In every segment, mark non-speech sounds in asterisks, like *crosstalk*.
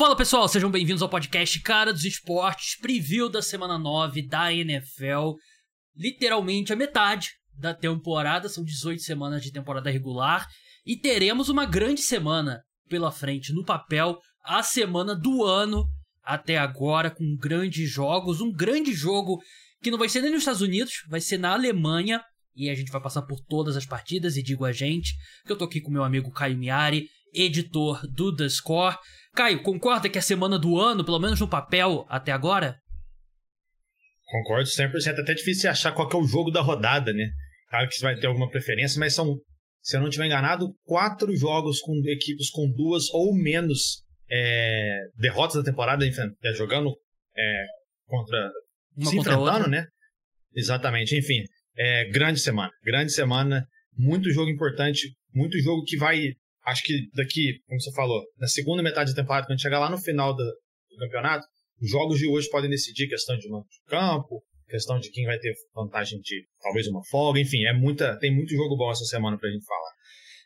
Fala pessoal, sejam bem-vindos ao podcast Cara dos Esportes, preview da semana 9 da NFL. Literalmente a metade da temporada, são 18 semanas de temporada regular e teremos uma grande semana pela frente. No papel, a semana do ano até agora, com grandes jogos. Um grande jogo que não vai ser nem nos Estados Unidos, vai ser na Alemanha. E a gente vai passar por todas as partidas e digo a gente que eu tô aqui com meu amigo Caio Miari, editor do The Score. Caio, concorda que é a semana do ano, pelo menos no papel, até agora? Concordo 100%. É até difícil achar qual é o jogo da rodada, né? Claro que você vai ter alguma preferência, mas são, se eu não estiver enganado, quatro jogos com equipes com duas ou menos é, derrotas da temporada, é, jogando é, contra. Uma se contra enfrentando, né? Exatamente. Enfim, é, grande semana. Grande semana. Muito jogo importante. Muito jogo que vai. Acho que daqui, como você falou, na segunda metade da temporada, quando chegar lá no final do, do campeonato, os jogos de hoje podem decidir questão de mando de campo, questão de quem vai ter vantagem de talvez uma folga, enfim, é muita, tem muito jogo bom essa semana pra gente falar.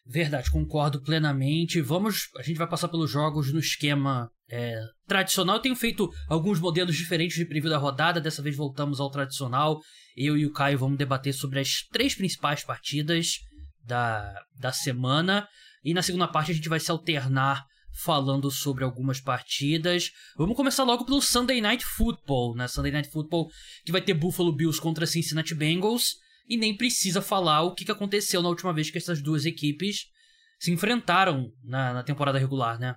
Verdade, concordo plenamente. Vamos, a gente vai passar pelos jogos no esquema é, tradicional. Eu tenho feito alguns modelos diferentes de preview da rodada. Dessa vez voltamos ao tradicional. Eu e o Caio vamos debater sobre as três principais partidas da, da semana. E na segunda parte a gente vai se alternar falando sobre algumas partidas. Vamos começar logo pelo Sunday Night Football, né? Sunday Night Football que vai ter Buffalo Bills contra Cincinnati Bengals e nem precisa falar o que aconteceu na última vez que essas duas equipes se enfrentaram na, na temporada regular, né?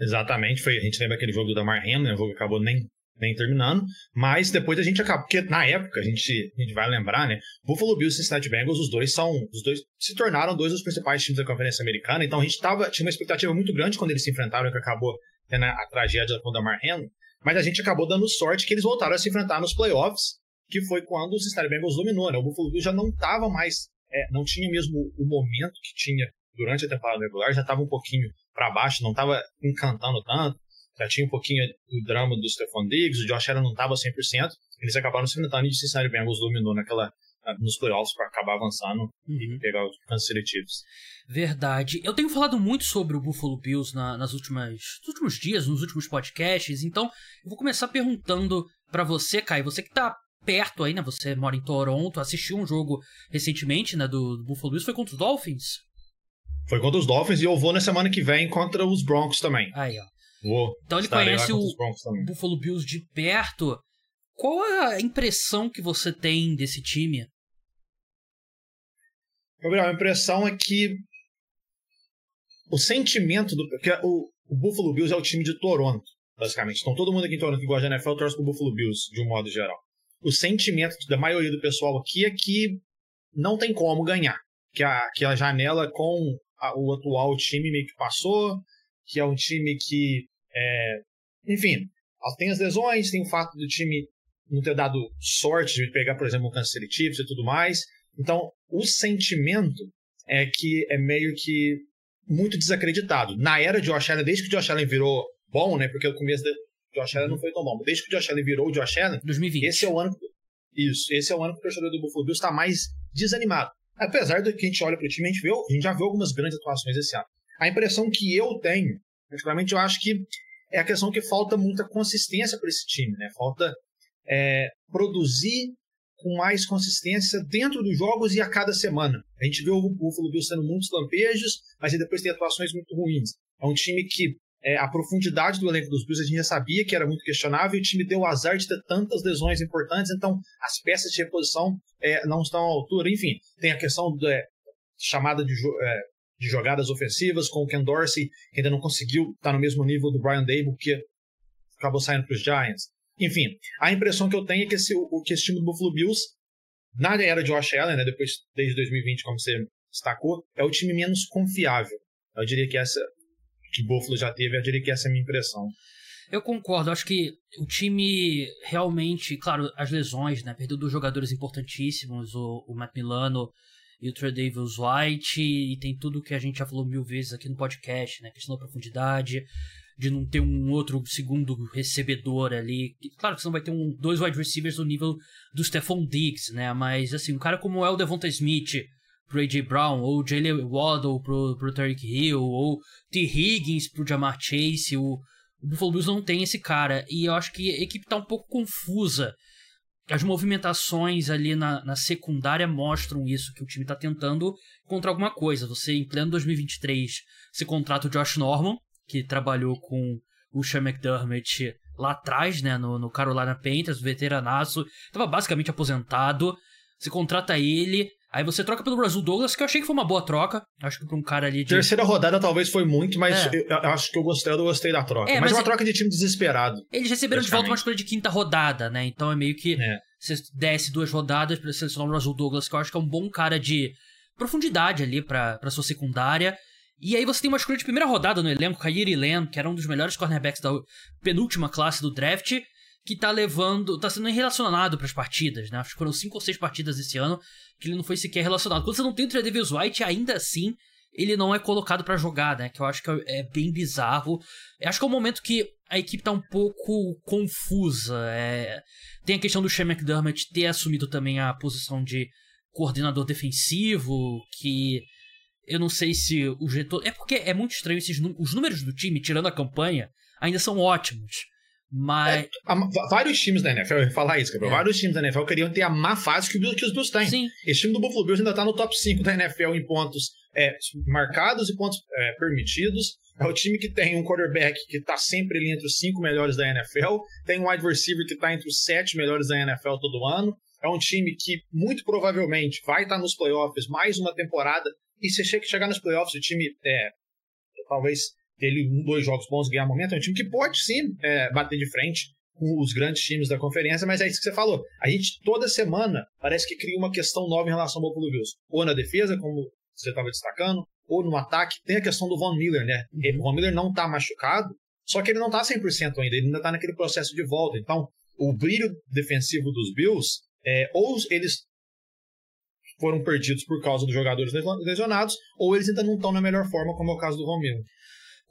Exatamente, foi, a gente lembra aquele jogo do Damar Hamlin, né, o jogo que acabou nem, nem terminando, mas depois a gente acaba, porque na época, a gente, a gente vai lembrar, né, Buffalo Bills e Cincinnati Bengals, os dois são, os dois se tornaram dois dos principais times da Conferência Americana, então a gente tava, tinha uma expectativa muito grande quando eles se enfrentaram, que acabou tendo a tragédia com o Damar Hamlin, mas a gente acabou dando sorte que eles voltaram a se enfrentar nos playoffs, que foi quando o Cincinnati Bengals dominou, né, o Buffalo Bills já não estava mais, é, não tinha mesmo o momento que tinha durante a temporada regular, já estava um pouquinho para baixo, não estava encantando tanto, já tinha um pouquinho o drama do Stephon Diggs, o Josh Allen não estava 100%, eles acabaram se enfrentando e o Cincinnati Bengals dominou naquela, nos playoffs para acabar avançando Uhum. e pegar os Kansas Chiefs. Verdade. Eu tenho falado muito sobre o Buffalo Bills na- nas últimas, nos últimos dias, nos últimos podcasts, então eu vou começar perguntando pra você, Kai, você que tá perto aí, né? Você mora em Toronto, assistiu um jogo recentemente, né, do, do Buffalo Bills, foi contra os Dolphins? Foi contra os Dolphins e eu vou na semana que vem contra os Broncos também. Aí, ó. Vou. Então ele conhece o. Buffalo Bills de perto. Qual é a impressão que você tem desse time? Gabriel, a impressão é que o sentimento do. Porque o, o Buffalo Bills é o time de Toronto, basicamente. Então todo mundo aqui em Toronto que gosta de NFL torce pro Buffalo Bills, de um modo geral. O sentimento da maioria do pessoal aqui é que não tem como ganhar. Que a, que a janela com a- o atual time meio que passou, que é um time que. É, enfim, tem as lesões, tem o fato do time não ter dado sorte de pegar, por exemplo, o Kansas City Chiefs e tudo mais. Então, o sentimento é que é meio que muito desacreditado. Na era de Josh Allen, desde que o Josh Allen virou bom, né? Porque o começo do Josh Allen não foi tão bom. mas Desde que o Josh Allen virou o Josh Allen, 2020. esse é o ano. Isso, esse é o ano que o torcedor do Buffalo Bills está mais desanimado. Apesar de que a gente olha para o time, a gente, vê, a gente já viu algumas grandes atuações esse ano. A impressão que eu tenho, particularmente, eu acho que é a questão que falta muita consistência para esse time, né? Falta é, produzir com mais consistência dentro dos jogos e a cada semana. A gente vê o Buffalo Bills tendo muitos lampejos, mas aí depois tem atuações muito ruins. É um time que é, a profundidade do elenco dos Bills a gente já sabia que era muito questionável e o time deu o azar de ter tantas lesões importantes, então as peças de reposição é, não estão à altura. Enfim, tem a questão da chamada de, é, de jogadas ofensivas com o Ken Dorsey, que ainda não conseguiu estar no mesmo nível do Brian Dable, que acabou saindo para os Giants. Enfim, a impressão que eu tenho é que esse, o, que esse time do Buffalo Bills, na era de Josh Allen, né, depois, desde 2020, como você destacou, é o time menos confiável. Eu diria que essa que Buffalo já teve, eu diria que essa é a minha impressão. Eu concordo, acho que o time realmente, claro, as lesões, né? Perdeu dois jogadores importantíssimos, o, o Matt Milano e o Trey Davis White, e tem tudo que a gente já falou mil vezes aqui no podcast, né? Questão da profundidade, de não ter um outro segundo recebedor ali. Claro que você não vai ter um, dois wide receivers do nível do Stephon Diggs, né? Mas assim, um cara como é o Devonta Smith, pro A.J. Brown, ou Jalen Waddle pro, pro Tariq Hill, ou T. Higgins pro Jamar Chase. O, o Buffalo Bills não tem esse cara. E eu acho que a equipe tá um pouco confusa. As movimentações ali na, na secundária mostram isso, que o time tá tentando contra alguma coisa. Você, em pleno 2023, você contrata o Josh Norman, que trabalhou com o Sean McDermott lá atrás, né, no, no Carolina Panthers, veteranaço, tava basicamente aposentado. Você contrata ele, Aí você troca pelo Brasil Douglas, que eu achei que foi uma boa troca. Acho que pra um cara ali de. Terceira rodada talvez foi muito, mas é. eu, acho que eu gostei, eu gostei da troca. É, mas, mas é uma troca de time desesperado. Eles receberam de volta uma escolha de quinta rodada, né? Então é meio que é. você desce duas rodadas para selecionar o Brasil Douglas, que eu acho que é um bom cara de profundidade ali pra, pra sua secundária. E aí você tem uma escolha de primeira rodada no elenco, Kairi Lamb, que era um dos melhores cornerbacks da penúltima classe do draft que tá levando, tá sendo relacionado para as partidas, né? Acho que foram cinco ou seis partidas esse ano que ele não foi sequer relacionado. Quando você não tem o Tredavious White, ainda assim ele não é colocado para jogar, né? Que eu acho que é bem bizarro. Eu acho que é um momento que a equipe tá um pouco confusa. É... Tem a questão do Shane McDermott ter assumido também a posição de coordenador defensivo, que eu não sei se o jeito. É porque é muito estranho esses os números do time, tirando a campanha, ainda são ótimos. Mas. É, vários times da NFL, eu ia falar isso, Gabriel. É. Vários times da NFL queriam ter a má fase que, que os Bills têm. Sim. Esse time do Buffalo Bills ainda tá no top 5 da NFL em pontos é, marcados e pontos é, permitidos. É o time que tem um quarterback que tá sempre ali entre os cinco melhores da NFL. Tem um wide receiver que tá entre os sete melhores da NFL todo ano. É um time que muito provavelmente vai estar tá nos playoffs mais uma temporada. E se chegar nos playoffs, o time é, talvez ele um, dois jogos bons ganhar momento, é um time que pode sim é, bater de frente com os grandes times da conferência, mas é isso que você falou. A gente toda semana parece que cria uma questão nova em relação ao Buffalo Bills. Ou na defesa, como você estava destacando, ou no ataque. Tem a questão do Von Miller, né? Uhum. O Von Miller não está machucado, só que ele não está 100% ainda, ele ainda está naquele processo de volta. Então, o brilho defensivo dos Bills, é, ou eles foram perdidos por causa dos jogadores lesionados, ou eles ainda não estão na melhor forma, como é o caso do Von Miller.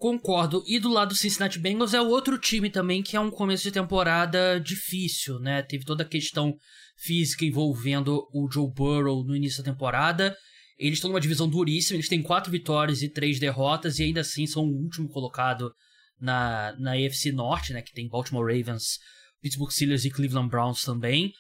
Concordo. E do lado do Cincinnati Bengals é outro time também que é um começo de temporada difícil, né? Teve toda a questão física envolvendo o Joe Burrow no início da temporada. Eles estão numa divisão duríssima, eles têm quatro vitórias e três derrotas e ainda assim são o último colocado na, na AFC Norte, né? Que tem Baltimore Ravens, Pittsburgh Steelers e Cleveland Browns também.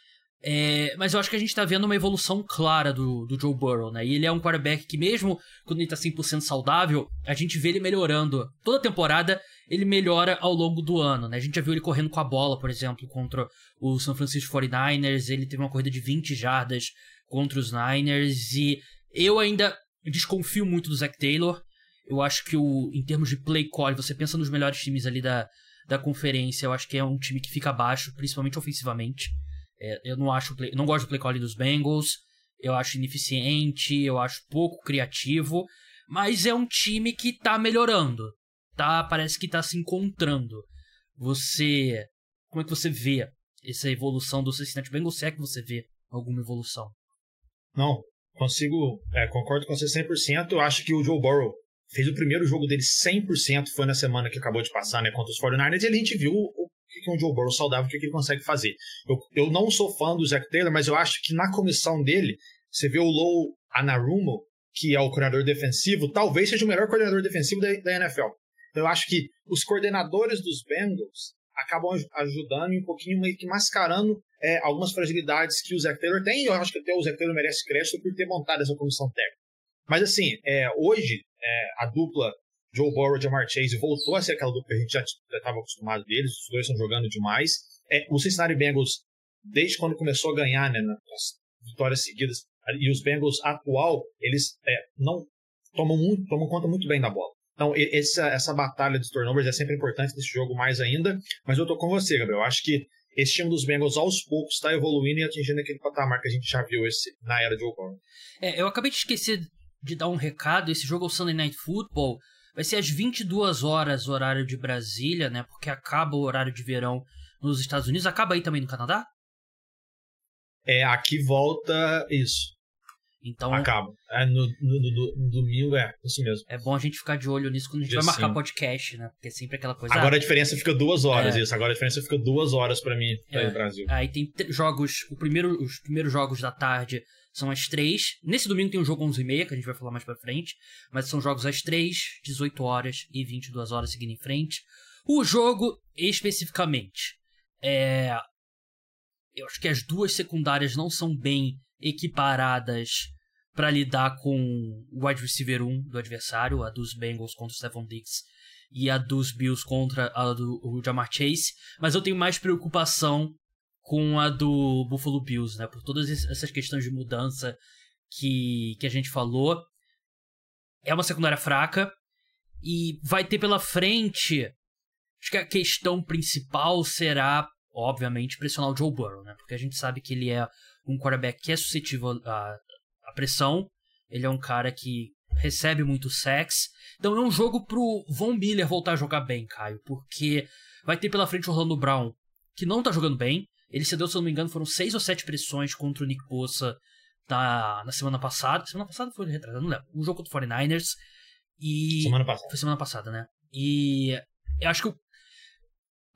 É, mas eu acho que a gente tá vendo uma evolução clara do, do Joe Burrow, né? E ele é um quarterback que, mesmo quando ele tá 100% saudável, a gente vê ele melhorando. Toda temporada ele melhora ao longo do ano, né? A gente já viu ele correndo com a bola, por exemplo, contra o San Francisco 49ers. Ele teve uma corrida de 20 jardas contra os Niners. E eu ainda desconfio muito do Zach Taylor. Eu acho que, o, em termos de play call, você pensa nos melhores times ali da, da conferência, eu acho que é um time que fica abaixo, principalmente ofensivamente. É, eu não acho play, não gosto do play calling dos Bengals. Eu acho ineficiente, eu acho pouco criativo, mas é um time que tá melhorando. Tá, parece que tá se encontrando. Você, como é que você vê essa evolução do Cincinnati Bengals? Se é que você vê alguma evolução? Não, consigo, é, concordo com você 100%. Eu acho que o Joe Burrow fez o primeiro jogo dele 100%, foi na semana que acabou de passar, né, contra os 49ers, e a gente viu que é um Joe Burrow saudável, o que ele consegue fazer. Eu, eu não sou fã do Zach Taylor, mas eu acho que na comissão dele, você vê o Low Anarumo, que é o coordenador defensivo, talvez seja o melhor coordenador defensivo da, da NFL. Eu acho que os coordenadores dos Bengals acabam ajudando e um pouquinho meio que mascarando é, algumas fragilidades que o Zach Taylor tem. Eu acho que até o Zach Taylor merece crédito por ter montado essa comissão técnica. Mas assim, é, hoje é, a dupla Joe Burrow e Jamar Chase voltou a ser aquela dupla que a gente já estava acostumado deles, os dois estão jogando demais. É, o Cincinnati Bengals, desde quando começou a ganhar né, nas vitórias seguidas, e os Bengals atual, eles é, não tomam, muito, tomam conta muito bem da bola. Então, essa, essa batalha dos turnovers é sempre importante nesse jogo mais ainda, mas eu tô com você, Gabriel. Eu acho que esse time dos Bengals aos poucos está evoluindo e atingindo aquele patamar que a gente já viu esse, na era de Burrow. É, eu acabei de esquecer de dar um recado. Esse jogo é o Sunday Night Football. Vai ser às 22 horas, horário de Brasília, né? Porque acaba o horário de verão nos Estados Unidos. Acaba aí também no Canadá? É, aqui volta isso. Então. Acaba. É, no, no, no, no, domingo é isso mesmo. É bom a gente ficar de olho nisso quando a gente vai marcar podcast, né? Porque é sempre aquela coisa. Agora ah, a diferença fica duas horas, é. isso. Agora a diferença fica duas horas para mim, é. no Brasil. Aí tem jogos. O primeiro, os primeiros jogos da tarde são às três. Nesse domingo tem um jogo 11h30, que a gente vai falar mais pra frente. Mas são jogos às três, 18 horas e 22 horas seguindo em frente. O jogo, especificamente, é. Eu acho que as duas secundárias não são bem equiparadas para lidar com o wide receiver 1 do adversário, a dos Bengals contra o Stephon Diggs e a dos Bills contra a do o Jamar Chase, mas eu tenho mais preocupação com a do Buffalo Bills, né, por todas essas questões de mudança que, que a gente falou. É uma secundária fraca e vai ter pela frente. Acho que a questão principal será, obviamente, pressionar o Joe Burrow, né? Porque a gente sabe que ele é um quarterback que é suscetível à, à pressão. Ele é um cara que recebe muito sex. Então é um jogo pro Von Miller voltar a jogar bem, Caio. Porque vai ter pela frente o Orlando Brown, que não tá jogando bem. Ele cedeu, se eu não me engano, foram seis ou sete pressões contra o Nick Bosa na, na semana passada. Semana passada foi retrasada, não lembro. Um jogo contra o 49ers. E. Semana passada. Foi semana passada, né? E eu acho que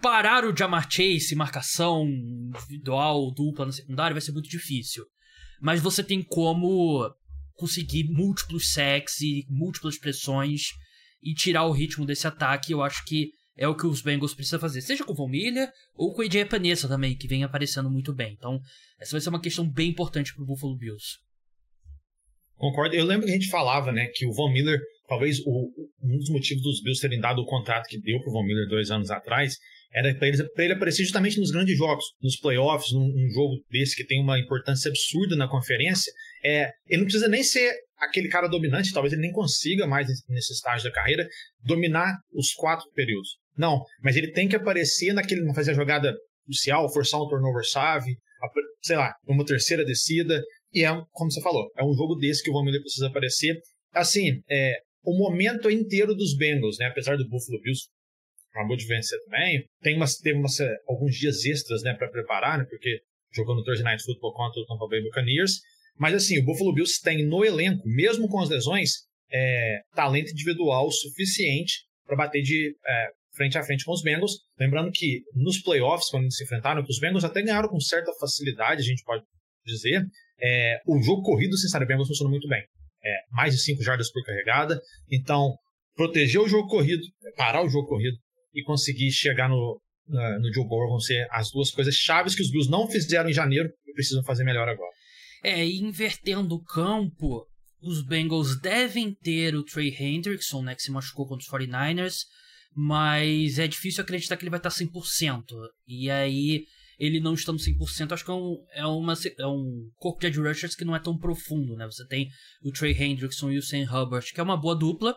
parar o Jamar Chase, marcação individual, dupla na secundária, vai ser muito difícil. Mas você tem como conseguir múltiplos sacks e múltiplas pressões e tirar o ritmo desse ataque. Eu acho que é o que os Bengals precisam fazer, seja com o Von Miller ou com o AJ Panessa também, que vem aparecendo muito bem. Então, essa vai ser uma questão bem importante para o Buffalo Bills. Concordo. Eu lembro que a gente falava, né, que o Von Miller, talvez o, um dos motivos dos Bills terem dado o contrato que deu para o Von Miller dois anos atrás, era para ele, ele aparecer justamente nos grandes jogos, nos playoffs, num, jogo desse que tem uma importância absurda na conferência. É, ele não precisa nem ser aquele cara dominante, talvez ele nem consiga mais nesse estágio da carreira dominar os quatro períodos. Não, mas ele tem que aparecer naquele, fazer a jogada crucial, forçar um turnover chave, sei lá, uma terceira descida. E é, como você falou, é um jogo desse que o Von precisa aparecer. Assim, é, o momento inteiro dos Bengals, né? Apesar do Buffalo Bills acabou de vencer também. Tem umas, teve umas, eh, alguns dias extras né, para preparar, né, porque jogou no Thursday Night Football contra o Tampa Bay Buccaneers. Mas assim, o Buffalo Bills tem no elenco, mesmo com as lesões, é, talento individual suficiente para bater de é, frente a frente com os Bengals. Lembrando que nos playoffs, quando eles se enfrentaram, os Bengals até ganharam com certa facilidade, a gente pode dizer. É, o jogo corrido do Cincinnati Bengals funcionou muito bem. É, mais de 5 jardas por carregada. Então, proteger o jogo corrido, parar o jogo corrido e conseguir chegar no, no Joe Burrow vão ser as duas coisas chaves que os Bills não fizeram em janeiro e precisam fazer melhor agora. É, invertendo o campo, os Bengals devem ter o Trey Hendrickson, né, que se machucou contra os 49ers, mas é difícil acreditar que ele vai estar 100%. E aí, ele não estando 100%, acho que é um, é, uma, é um corpo de edge rushers que não é tão profundo, né? Você tem o Trey Hendrickson e o Sam Hubbard, que é uma boa dupla.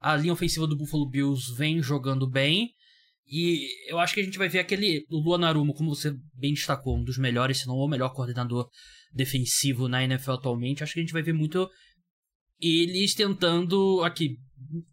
A linha ofensiva do Buffalo Bills vem jogando bem. E eu acho que a gente vai ver aquele. O Luan Narumo, como você bem destacou, um dos melhores, se não o melhor coordenador defensivo na NFL atualmente. Acho que a gente vai ver muito eles tentando. Aqui,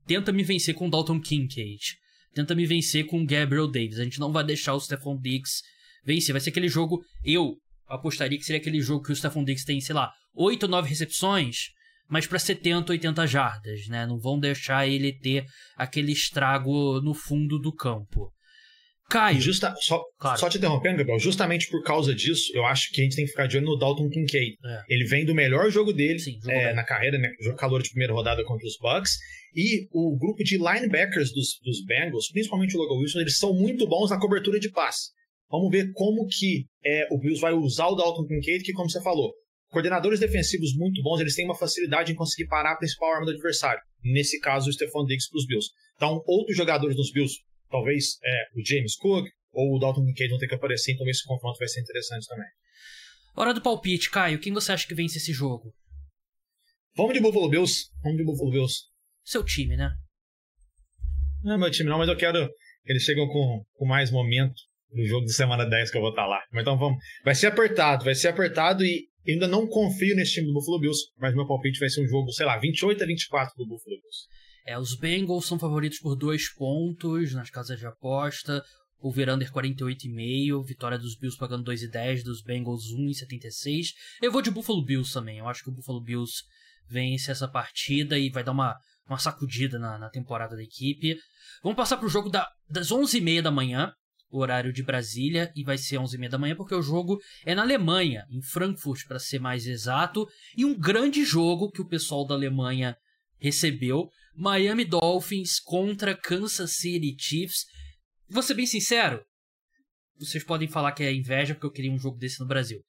tenta me vencer com Dalton Kincaid. Tenta me vencer com Gabriel Davis. A gente não vai deixar o Stephon Diggs vencer. Vai ser aquele jogo. Eu apostaria que seria aquele jogo que o Stephon Diggs tem, sei lá, 8 ou 9 recepções mas para 70, 80 jardas, né? Não vão deixar ele ter aquele estrago no fundo do campo. Caio. Justa, só, claro. só te interrompendo, Gabriel, justamente por causa disso, eu acho que a gente tem que ficar de olho no Dalton Kincaid. É. Ele vem do melhor jogo dele Sim, é, na carreira, né? Calor de primeira rodada contra os Bucks. E o grupo de linebackers dos, dos Bengals, principalmente o Logan Wilson, eles são muito bons na cobertura de passe. Vamos ver como que é, o Bills vai usar o Dalton Kincaid, que, como você falou, Coordenadores defensivos muito bons, eles têm uma facilidade em conseguir parar a principal arma do adversário. Nesse caso, o Stephon Diggs para os Bills. Então, outros jogadores dos Bills, talvez é, o James Cook ou o Dalton Kincaid vão ter que aparecer, então esse confronto vai ser interessante também. Hora do palpite, Caio. Quem você acha que vence esse jogo? Vamos de Buffalo Bills. Vamos de Buffalo Bills. Seu time, né? Não é meu time não, mas eu quero... Eles chegam com, com mais momento no jogo de semana 10 que eu vou estar lá. Então vamos. Vai ser apertado, vai ser apertado e eu ainda não confio nesse time do Buffalo Bills, mas meu palpite vai ser um jogo, sei lá, 28 a 24 do Buffalo Bills. É, os Bengals são favoritos por dois pontos nas casas de aposta. over-under 48,5, vitória dos Bills pagando 2,10, dos Bengals 1,76. Eu vou de Buffalo Bills também, eu acho que o Buffalo Bills vence essa partida e vai dar uma, uma sacudida na, na temporada da equipe. Vamos passar pro jogo da, das 11h30 da manhã, horário de Brasília, e vai ser 11h30 da manhã porque o jogo é na Alemanha, em Frankfurt para ser mais exato, e um grande jogo que o pessoal da Alemanha recebeu, Miami Dolphins contra Kansas City Chiefs. Vou ser bem sincero, vocês podem falar que é inveja porque eu queria um jogo desse no Brasil.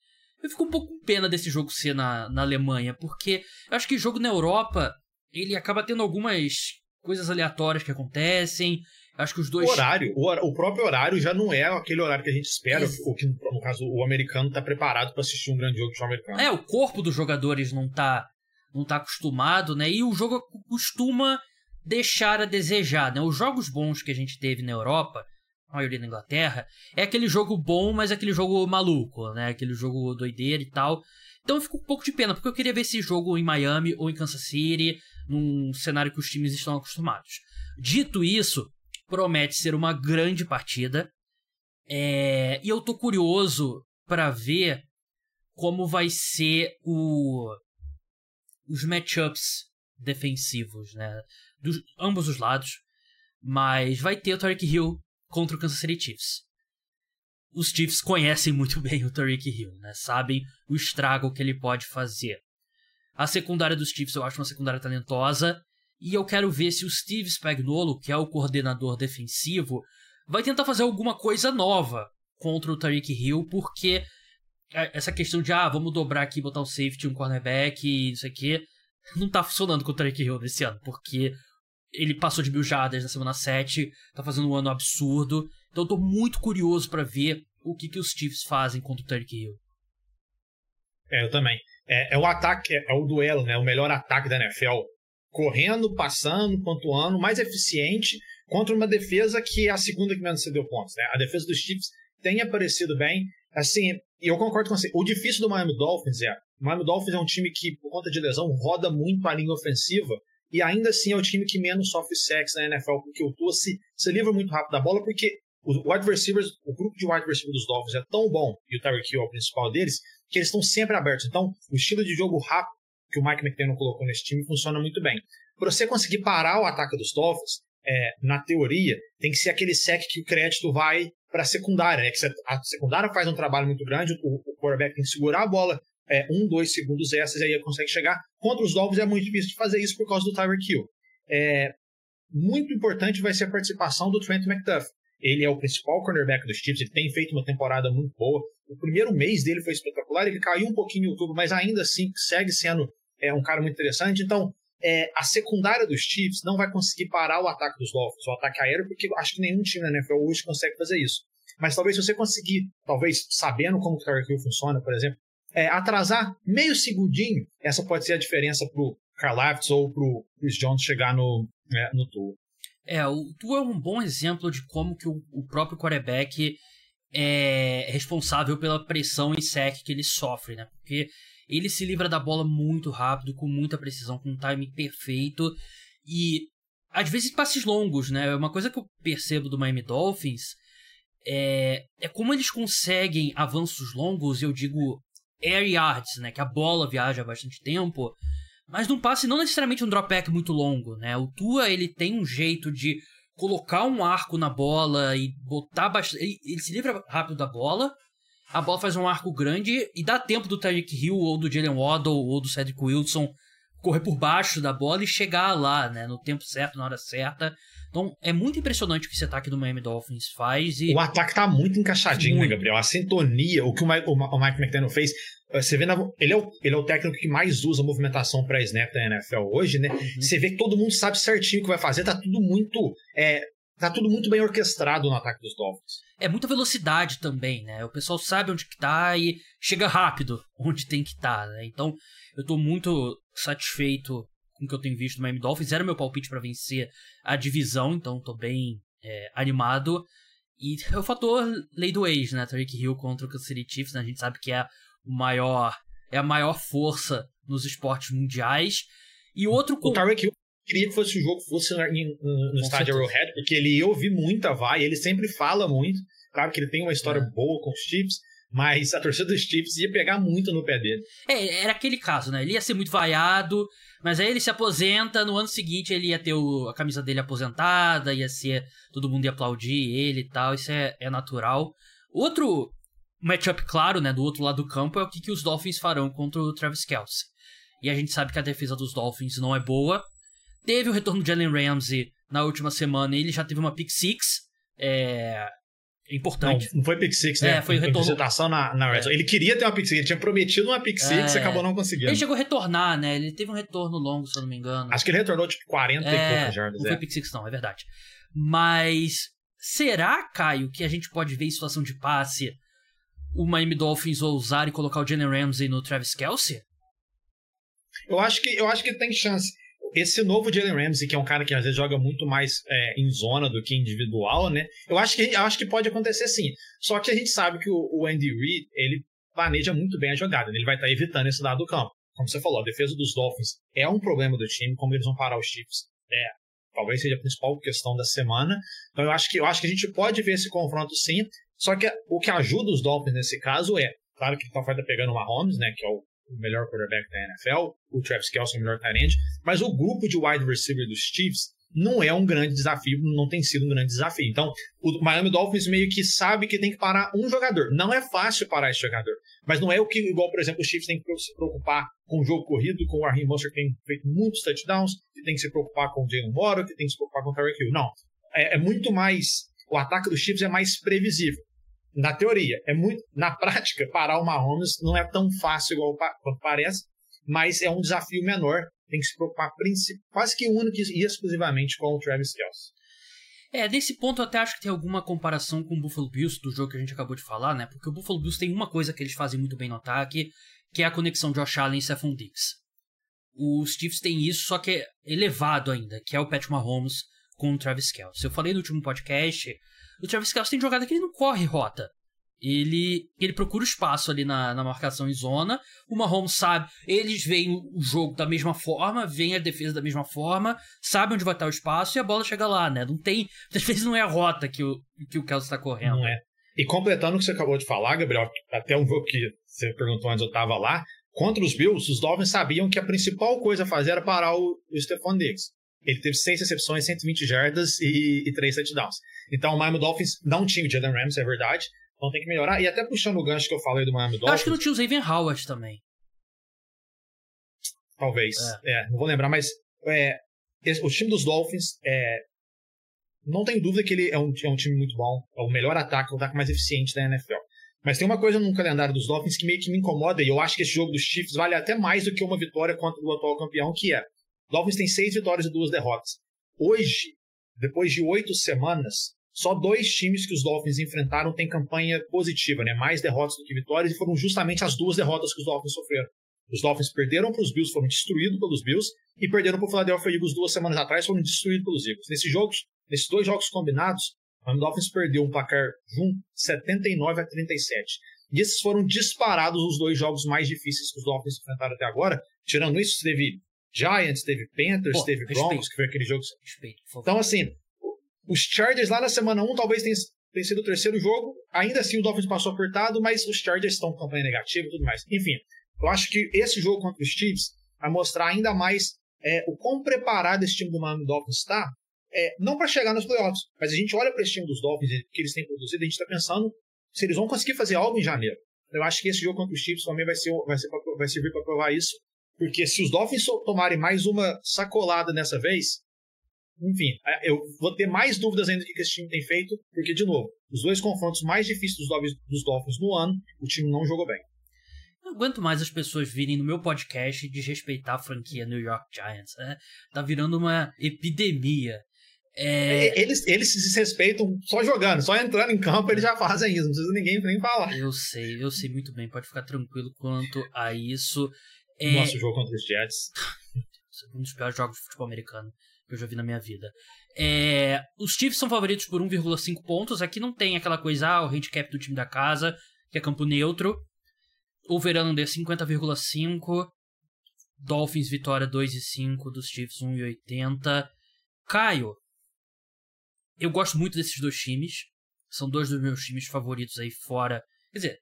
Eu fico um pouco com pena desse jogo ser na, na Alemanha, porque eu acho que jogo na Europa ele acaba tendo algumas coisas aleatórias que acontecem. Acho que os dois. O horário, o, o próprio horário já não é aquele horário que a gente espera, Ex ou que, no caso, o americano está preparado para assistir um grande jogo de futebol americano. É, o corpo dos jogadores não está não tá acostumado, né? E o jogo costuma deixar a desejar, né? Os jogos bons que a gente teve na Europa, a maioria na Inglaterra, é aquele jogo bom, mas é aquele jogo maluco, né? Aquele jogo doideira e tal. Então eu fico um pouco de pena, porque eu queria ver esse jogo em Miami ou em Kansas City, num cenário que os times estão acostumados. Dito isso, promete ser uma grande partida. É... E eu tô curioso para ver como vai ser o... os matchups defensivos, né? Dos ambos os lados. Mas vai ter o Tarek Hill contra o Kansas City Chiefs. Os Chiefs conhecem muito *laughs* bem o Tariq Hill, né? Sabem o estrago que ele pode fazer. A secundária dos Chiefs eu acho uma secundária talentosa. E eu quero ver se o Steve Spagnuolo, que é o coordenador defensivo, vai tentar fazer alguma coisa nova contra o Tariq Hill, porque essa questão de, ah, vamos dobrar aqui, botar um safety, um cornerback e isso aqui, não tá funcionando com o Tariq Hill nesse ano, porque ele passou de mil jardas na semana 7, tá fazendo um ano absurdo. Então eu tô muito curioso para ver o que, que os Chiefs fazem contra o Tyreek Hill. É, eu também. É, é, o ataque, é, é, o duelo, né? O melhor ataque da NFL. Correndo, passando, pontuando, mais eficiente contra uma defesa que é a segunda que menos cedeu pontos, né? A defesa dos Chiefs tem aparecido bem. Assim, e eu concordo com você. O difícil do Miami Dolphins é, o Miami Dolphins é um time que, por conta de lesão, roda muito a linha ofensiva e ainda assim é o time que menos sofre sacks na NFL, porque o Tua se, se livra muito rápido da bola, porque os wide receivers, o grupo de wide receivers dos Dolphins é tão bom, e o Tyreek Hill é o principal deles, que eles estão sempre abertos. Então, o estilo de jogo rápido que o Mike McDaniel colocou nesse time funciona muito bem. Para você conseguir parar o ataque dos Dolphins, é, na teoria, tem que ser aquele sec que o crédito vai para a secundária, né? Que a secundária faz um trabalho muito grande, o, o quarterback tem que segurar a bola é, um, dois segundos essas e aí consegue chegar. Contra os Dolphins é muito difícil de fazer isso por causa do Tyreek Hill. É, muito importante vai ser a participação do Trent McDuff. Ele é o principal cornerback dos Chiefs, ele tem feito uma temporada muito boa. O primeiro mês dele foi espetacular, ele caiu um pouquinho no YouTube, mas ainda assim segue sendo é, um cara muito interessante. Então, é, a secundária dos Chiefs não vai conseguir parar o ataque dos Dolphins, o ataque aéreo, porque acho que nenhum time na NFL hoje consegue fazer isso. Mas talvez se você conseguir, talvez sabendo como o Tyreek Hill funciona, por exemplo, é, atrasar meio segundinho, essa pode ser a diferença pro Karlaftis ou pro Chris Jones chegar no, é, no tour. É, o Tu é um bom exemplo de como que o, o próprio quarterback é responsável pela pressão e sec que ele sofre, né? Porque ele se livra da bola muito rápido, com muita precisão, com um timing perfeito e às vezes passes longos, né? Uma coisa que eu percebo do Miami Dolphins é, é como eles conseguem avanços longos, eu digo air yards, né? Que a bola viaja há bastante tempo mas num passe não necessariamente um drop back muito longo, né? O Tua, ele tem um jeito de colocar um arco na bola e botar bastante... Ele, se livra rápido da bola, a bola faz um arco grande e dá tempo do Tyreek Hill ou do Jalen Waddle ou do Cedric Wilson correr por baixo da bola e chegar lá, né? No tempo certo, na hora certa. Então, é muito impressionante o que esse ataque do Miami Dolphins faz. E... O ataque tá muito encaixadinho, né, muito. né, Gabriel? A sintonia, o que o Mike, o Mike McDaniel fez. Eh, você vê, na, ele, é o, ele é o técnico que mais usa movimentação para snap da NFL hoje, né? Uhum. Você vê que todo mundo sabe certinho o que vai fazer, tá tudo muito. É, tá tudo muito bem orquestrado no ataque dos Dolphins. É muita velocidade também, né? O pessoal sabe onde que tá e chega rápido *laughs* onde tem que estar, tá, né? Então, eu tô muito satisfeito com o que eu tenho visto do Miami Dolphins. Era meu palpite para vencer a divisão, então tô bem é, animado. E é o fator lei do ex, né? Tariq Hill contra o Kansas City Chiefs, né? A gente sabe que é o maior é a maior força nos esportes mundiais. E outro o Tyreek Hill queria que fosse o jogo fosse no, no, no estádio Arrowhead, porque ele eu vi muita vai, ele sempre fala muito. Claro que ele tem uma história é. boa com os Chiefs, mas a torcida dos Chiefs ia pegar muito no pé dele. É, era aquele caso, né? Ele ia ser muito vaiado, mas aí ele se aposenta, no ano seguinte ele ia ter o, a camisa dele aposentada, ia ser. Todo mundo ia aplaudir ele e tal, isso é, é natural. Outro matchup claro, né, do outro lado do campo é o que, que os Dolphins farão contra o Travis Kelce. E a gente sabe que a defesa dos Dolphins não é boa. Teve o retorno de Jalen Ramsey na última semana e ele já teve uma pick six. É, importante. Não, não foi pick six, né? É, foi retorno. na, na é. Ele queria ter uma pick six, ele tinha prometido uma pick six e é. acabou não conseguindo. Ele chegou a retornar, né? Ele teve um retorno longo, se eu não me engano. Acho que ele retornou tipo 40 é, e poucas jardas. Não foi é. pick six, não, é verdade. Mas será, Caio, que a gente pode ver em situação de passe o Miami Dolphins ousar e colocar o Jalen Ramsey no Travis Kelsey? Eu acho que eu acho que tem chance esse novo Jalen Ramsey, que é um cara que às vezes joga muito mais é, em zona do que individual, né? Eu acho que, acho que pode acontecer sim. Só que a gente sabe que o, o Andy Reid, ele planeja muito bem a jogada, né? ele vai estar tá evitando esse lado do campo. Como você falou, a defesa dos Dolphins é um problema do time, como eles vão parar os Chiefs. É, talvez seja a principal questão da semana. Então eu acho que eu acho que a gente pode ver esse confronto sim. Só que o que ajuda os Dolphins nesse caso é, claro que o Tom tá pegando o Mahomes, né, que é o o melhor quarterback da NFL, o Travis Kelce é o melhor tight mas o grupo de wide receiver dos Chiefs não é um grande desafio, não tem sido um grande desafio. Então, o Miami Dolphins meio que sabe que tem que parar um jogador. Não é fácil parar esse jogador, mas não é o que, igual, por exemplo, os Chiefs tem que se preocupar com o jogo corrido, com o Raheem Mostert que tem feito muitos touchdowns, que tem que se preocupar com o Jalen Waddle, que tem que se preocupar com o Tyreek Hill. Não, é, é muito mais... O ataque dos Chiefs é mais previsível na teoria. É muito, na prática, parar o Mahomes não é tão fácil igual parece, mas é um desafio menor. Tem que se preocupar quase que único e exclusivamente com o Travis Kelce. É, nesse ponto eu até acho que tem alguma comparação com o Buffalo Bills do jogo que a gente acabou de falar, né? Porque o Buffalo Bills tem uma coisa que eles fazem muito bem no ataque, que é a conexão de Josh Allen e Stephon Diggs. Os Chiefs têm isso, só que é elevado ainda, que é o Pat Mahomes com o Travis Kelce. Eu falei no último podcast o Travis Kelce tem jogada que ele não corre rota. Ele, ele procura espaço ali na, na marcação em zona. O Mahomes sabe, eles veem o jogo da mesma forma, veem a defesa da mesma forma, sabem onde vai estar o espaço e a bola chega lá, né? Não tem. *laughs* Às vezes não é a rota que o, que o Kelsey está correndo. Não é. E completando o que você acabou de falar, Gabriel, até um jogo que você perguntou antes, eu estava lá. Contra os Bills, os Dolphins sabiam que a principal coisa a fazer era parar o, o Stephon Diggs. Ele teve seis recepções, 120 jardas e, e três touchdowns. Então o Miami Dolphins não tinha o Jalen Ramsey, é verdade. Então tem que melhorar. E até puxando o gancho que eu falei do Miami Dolphins. Eu acho que não tinha o Xavier Howard também. Talvez. É. é não vou lembrar, mas é, esse, o time dos Dolphins é, não tenho dúvida que ele é um, é um time muito bom. É o melhor ataque, o ataque mais eficiente da NFL. Mas tem uma coisa no calendário dos Dolphins que meio que me incomoda, e eu acho que esse jogo dos Chiefs vale até mais do que uma vitória contra o atual campeão, que é Dolphins tem seis vitórias e duas derrotas. Hoje, depois de oito semanas, só dois times que os Dolphins enfrentaram têm campanha positiva, né? Mais derrotas do que vitórias, e foram justamente as duas derrotas que os Dolphins sofreram. Os Dolphins perderam para os Bills, foram destruídos pelos Bills, e perderam para o Philadelphia Eagles duas semanas atrás, foram destruídos pelos Eagles. Nesses jogos, nesses dois jogos combinados, o Dolphins perdeu um placar junto 79 a 37. E esses foram disparados os dois jogos mais difíceis que os Dolphins enfrentaram até agora. Tirando isso, teve Giants, teve Panthers, Pô, teve Broncos, respeito. que foi aquele jogo. Respeito, então, assim, os Chargers lá na semana 1 talvez tenha, tenha sido o terceiro jogo. Ainda assim, o Dolphins passou apertado, mas os Chargers estão com campanha negativa e tudo mais. Enfim, eu acho que esse jogo contra os Chiefs vai mostrar ainda mais é, o quão preparado esse time do Miami Dolphins está. É, não para chegar nos playoffs, mas a gente olha para esse time dos Dolphins que eles têm produzido, a gente está pensando se eles vão conseguir fazer algo em janeiro. Eu acho que esse jogo contra os Chiefs também vai, ser, vai, ser, vai servir para provar isso. Porque se os Dolphins tomarem mais uma sacolada dessa vez, enfim, eu vou ter mais dúvidas ainda do que esse time tem feito, porque, de novo, os dois confrontos mais difíceis dos Dolphins, dos Dolphins no ano, o time não jogou bem. Não aguento mais as pessoas virem no meu podcast desrespeitar a franquia New York Giants. Né? Tá virando uma epidemia. É... é eles, eles se desrespeitam só jogando, só entrando em campo eles já fazem isso, não precisa ninguém nem falar. Eu sei, eu sei muito bem, pode ficar tranquilo quanto a isso. É... Nosso jogo contra os Jets. um dos piores jogos de futebol americano que eu já vi na minha vida. É... Os Chiefs são favoritos por 1,5 pontos. Aqui não tem aquela coisa, ah, o handicap do time da casa, que é campo neutro. O verano de 50,5. Dolphins vitória 2 e 5, dos Chiefs 1 e 80. Caio, eu gosto muito desses dois times. São dois dos meus times favoritos aí fora. Quer dizer,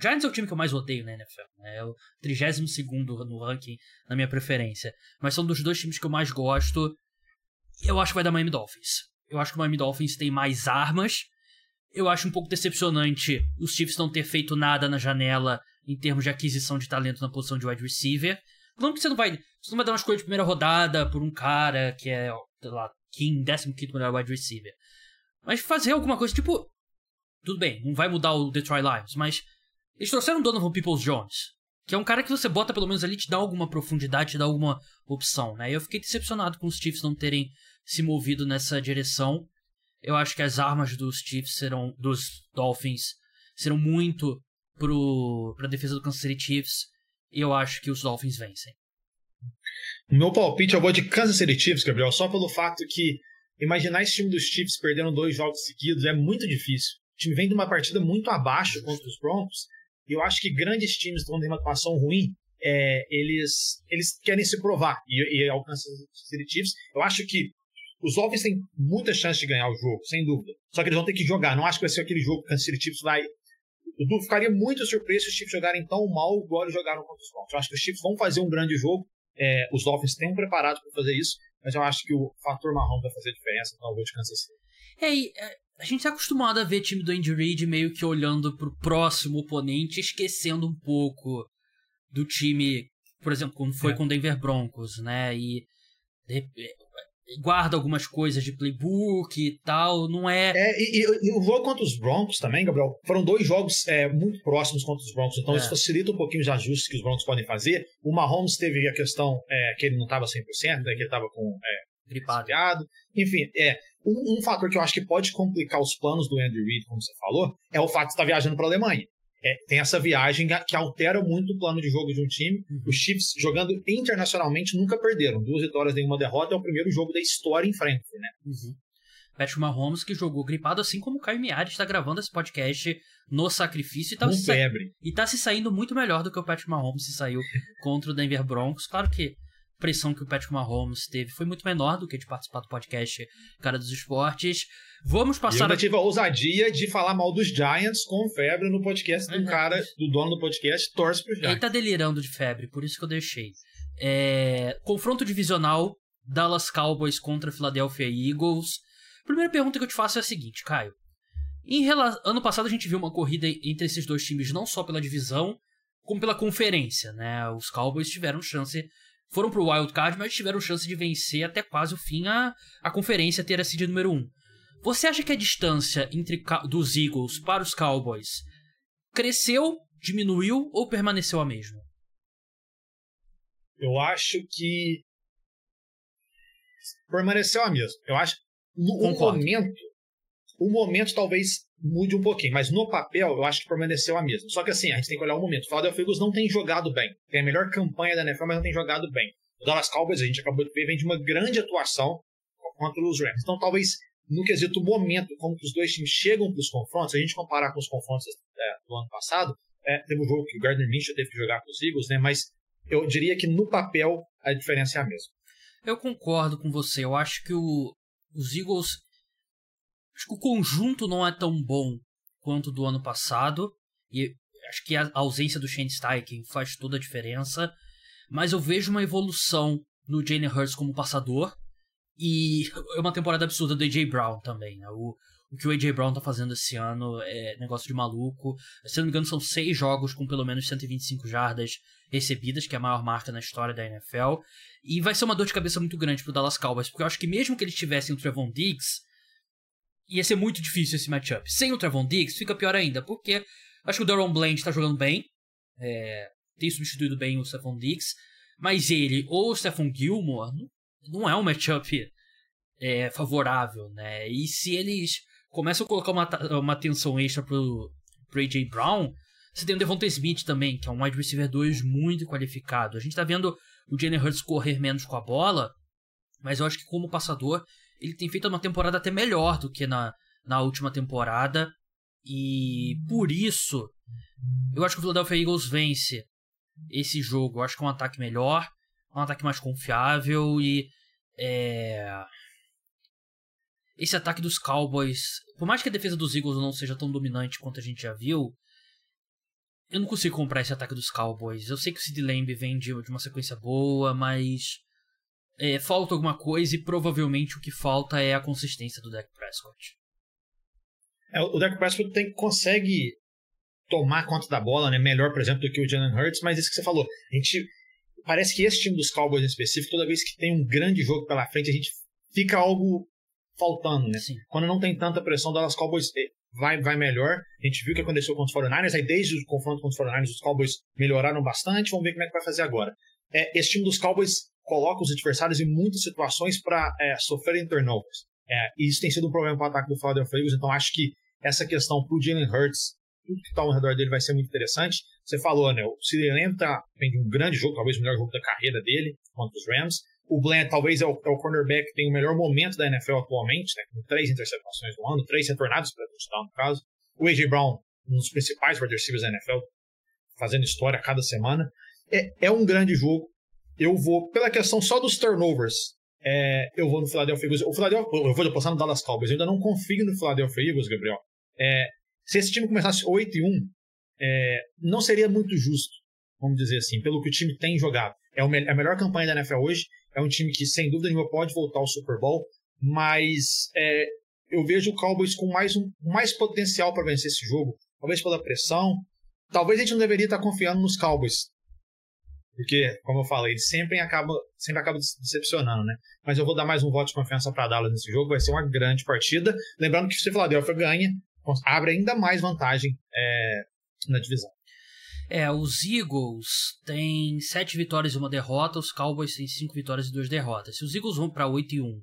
Giants é o time que eu mais odeio na NFL. Né? É o 32 no ranking na minha preferência. Mas são dos dois times que eu mais gosto. Eu acho que vai dar Miami Dolphins. Eu acho que o Miami Dolphins tem mais armas. Eu acho um pouco decepcionante os Chiefs não ter feito nada na janela em termos de aquisição de talento na posição de wide receiver. Não que você não vai. Você não vai dar uma escolha de primeira rodada por um cara que é, sei lá, 15 melhor wide receiver. Mas fazer alguma coisa, tipo. Tudo bem, não vai mudar o Detroit Lions, mas. Eles trouxeram o Donovan Peoples Jones, que é um cara que você bota pelo menos ali, te dá alguma profundidade, te dá alguma opção, né? Eu fiquei decepcionado com os Chiefs não terem se movido nessa direção. Eu acho que as armas dos Chiefs serão. dos Dolphins serão muito pro, pra defesa do Kansas City Chiefs. E eu acho que os Dolphins vencem. O meu palpite eu vou de Kansas City Chiefs, Gabriel, só pelo fato que imaginar esse time dos Chiefs perdendo dois jogos seguidos é muito difícil. O time vem de uma partida muito abaixo contra os Broncos, eu acho que grandes times, quando tem uma atuação ruim, é, eles, eles querem se provar e, e alcançam os Chiefs. Eu acho que os Dolphins têm muita chance de ganhar o jogo, sem dúvida. Só que eles vão ter que jogar. Não acho que vai ser aquele jogo que o Kansas Chiefs vai eu ficaria muito surpreso se os Chiefs jogarem tão mal igual eles jogaram contra os Broncos. Eu acho que os Chiefs vão fazer um grande jogo. É, os Dolphins têm preparado para fazer isso, mas eu acho que o fator marrom vai fazer diferença, eu vou de Kansas City. É, é, a gente está acostumado a ver time do Andy Reid meio que olhando pro próximo oponente, esquecendo um pouco do time, por exemplo, como foi é. com o Denver Broncos, né? E guarda algumas coisas de playbook e tal, não é. É, e, e, e o jogo contra os Broncos também, Gabriel, foram dois jogos é, muito próximos contra os Broncos, então é. isso facilita um pouquinho os ajustes que os Broncos podem fazer. O Mahomes teve a questão é, que ele não estava 100%, né, que ele estava com. É, Gripado. Enfim, é. Um, um, fator que eu acho que pode complicar os planos do Andrew Reid, como você falou, é o fato de estar viajando para a Alemanha é, tem essa viagem que altera muito o plano de jogo de um time. Uhum. Os Chiefs, jogando internacionalmente, nunca perderam. Duas vitórias, nenhuma derrota. É o primeiro jogo da história em Frankfurt, né? Uhum. Patrick Mahomes, que jogou gripado, assim como o Caio Miari está gravando esse podcast no sacrifício e tá, se, e tá se saindo muito melhor do que o Patrick Mahomes se saiu contra o Denver Broncos. Claro que pressão que o Patrick Mahomes teve foi muito menor do que de participar do podcast Cara dos Esportes. Vamos passar. Eu ainda tive a ousadia de falar mal dos Giants com febre no podcast do uhum. cara, do dono do podcast, torce pro Giants. Ele tá delirando de febre, por isso que eu deixei. É... Confronto divisional: Dallas Cowboys contra Philadelphia Eagles. primeira pergunta que eu te faço é a seguinte, Caio. Em rela... Ano passado a gente viu uma corrida entre esses dois times, não só pela divisão, como pela conferência, né? Os Cowboys tiveram chance foram pro wild card, mas tiveram chance de vencer até quase o fim a, a conferência ter a seed número 1. Um. Você acha que a distância entre dos Eagles para os Cowboys cresceu, diminuiu ou permaneceu a mesma? Eu acho que permaneceu a mesma. Eu acho no momento, o momento talvez mude um pouquinho, mas no papel eu acho que permaneceu a mesma. Só que assim, a gente tem que olhar o momento. O Philadelphia Eagles não tem jogado bem. Tem a melhor campanha da NFL, mas não tem jogado bem. O Dallas Cowboys, a gente acabou de ver, vem de uma grande atuação contra os Rams. Então talvez no quesito momento, como que os dois times chegam para os confrontos, se a gente comparar com os confrontos é, do ano passado, é, teve um jogo que o Gardner Minshew teve que jogar com os Eagles, né? Mas eu diria que no papel a diferença é a mesma. Eu concordo com você. Eu acho que o, os Eagles Acho que o conjunto não é tão bom quanto do ano passado. E acho que a ausência do Shane Steichen faz toda a diferença. Mas eu vejo uma evolução no Jane Hurts como passador. E é uma temporada absurda do AJ Brown também. Né? O, o que o AJ Brown tá fazendo esse ano é negócio de maluco. Se não me engano, são seis jogos com pelo menos 125 jardas recebidas, que é a maior marca na história da NFL. E vai ser uma dor de cabeça muito grande pro Dallas Cowboys, porque eu acho que mesmo que eles tivessem o Trevon Diggs, ia ser muito difícil esse matchup. Sem o Trevon Diggs, fica pior ainda, porque acho que o Daron Bland tá jogando bem, é, tem substituído bem o Stephon Diggs, mas ele ou o Stephon Gilmore não é um matchup é, favorável, né? E se eles começam a colocar uma, uma atenção extra pro, pro AJ Brown, você tem o Devonta Smith também, que é um wide receiver 2 muito qualificado. A gente tá vendo o Jalen Hurts correr menos com a bola, mas eu acho que como passador ele tem feito uma temporada até melhor do que na, na última temporada. E por isso, eu acho que o Philadelphia Eagles vence esse jogo. Eu acho que é um ataque melhor. um ataque mais confiável e é... esse ataque dos Cowboys, por mais que a defesa dos Eagles não seja tão dominante quanto a gente já viu, eu não consigo comprar esse ataque dos Cowboys. Eu sei que o Sid Lamb vem de, uma sequência boa, mas é, falta alguma coisa e provavelmente o que falta é a consistência do Dak Prescott. É, o Dak Prescott tem, consegue tomar conta da bola, né? Melhor, por exemplo, do que o Jalen Hurts, mas isso que você falou, a gente parece que esse time dos Cowboys em específico, toda vez que tem um grande jogo pela frente, a gente fica algo faltando, né? Sim. Quando não tem tanta pressão, Dallas Cowboys eh, vai, vai melhor. A gente viu o que aconteceu com os 49ers, aí desde o confronto com os 49ers, os Cowboys melhoraram bastante, vamos ver como é que vai fazer agora. É, esse time dos Cowboys coloca os adversários em muitas situações para é, sofrerem turnovers. É, e isso tem sido um problema para o ataque do Philadelphia Eagles, então acho que essa questão para o Jalen Hurts tudo que está ao redor dele vai ser muito interessante. Você falou, né? O Lamb tá, tem um grande jogo, talvez o melhor jogo da carreira dele contra os Rams. O Bland talvez é o, é o cornerback que tem o melhor momento da NFL atualmente, né, com três interceptações no ano, três retornados para touchdown no caso. O A.J. Brown, um dos principais wide receivers da NFL, fazendo história a cada semana. É, é um grande jogo. Eu vou, pela questão só dos turnovers, é, eu vou no Philadelphia Eagles. O Philadelphia, eu vou passar no Dallas Cowboys. Eu ainda não confio no Philadelphia Eagles, Gabriel. É, se esse time começasse 8 e 1, é, não seria muito justo, vamos dizer assim, pelo que o time tem jogado. É a melhor campanha da NFL hoje, é um time que, sem dúvida nenhuma, pode voltar ao Super Bowl, mas é, eu vejo o Cowboys com mais, um, mais potencial para vencer esse jogo, talvez pela pressão. Talvez a gente não deveria estar confiando nos Cowboys, porque, como eu falei, ele sempre acaba, sempre acaba decepcionando, né? Mas eu vou dar mais um voto de confiança para Dallas nesse jogo, vai ser uma grande partida. Lembrando que se o Philadelphia ganha, abre ainda mais vantagem é, na divisão. É, os Eagles têm sete vitórias e uma derrota, os Cowboys têm cinco vitórias e duas derrotas. Se os Eagles vão para 8 e 1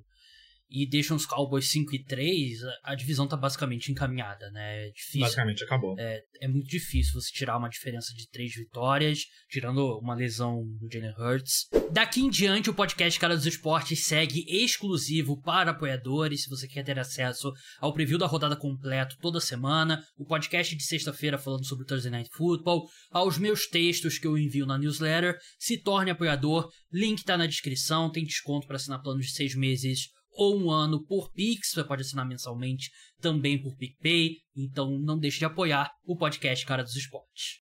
e deixam os Cowboys 5 e 3, a divisão tá basicamente encaminhada, né? É difícil. Basicamente acabou. É, é muito difícil você tirar uma diferença de três vitórias, tirando uma lesão do Jalen Hurts. Daqui em diante, o podcast Cara dos Esportes segue exclusivo para apoiadores. Se você quer ter acesso ao preview da rodada completo toda semana, o podcast de sexta-feira falando sobre o Thursday Night Football, aos meus textos que eu envio na newsletter, se torne apoiador. Link tá na descrição, tem desconto para assinar planos de seis meses ou um ano por Pix, você pode assinar mensalmente também por PicPay, então não deixe de apoiar o podcast Cara dos Esportes.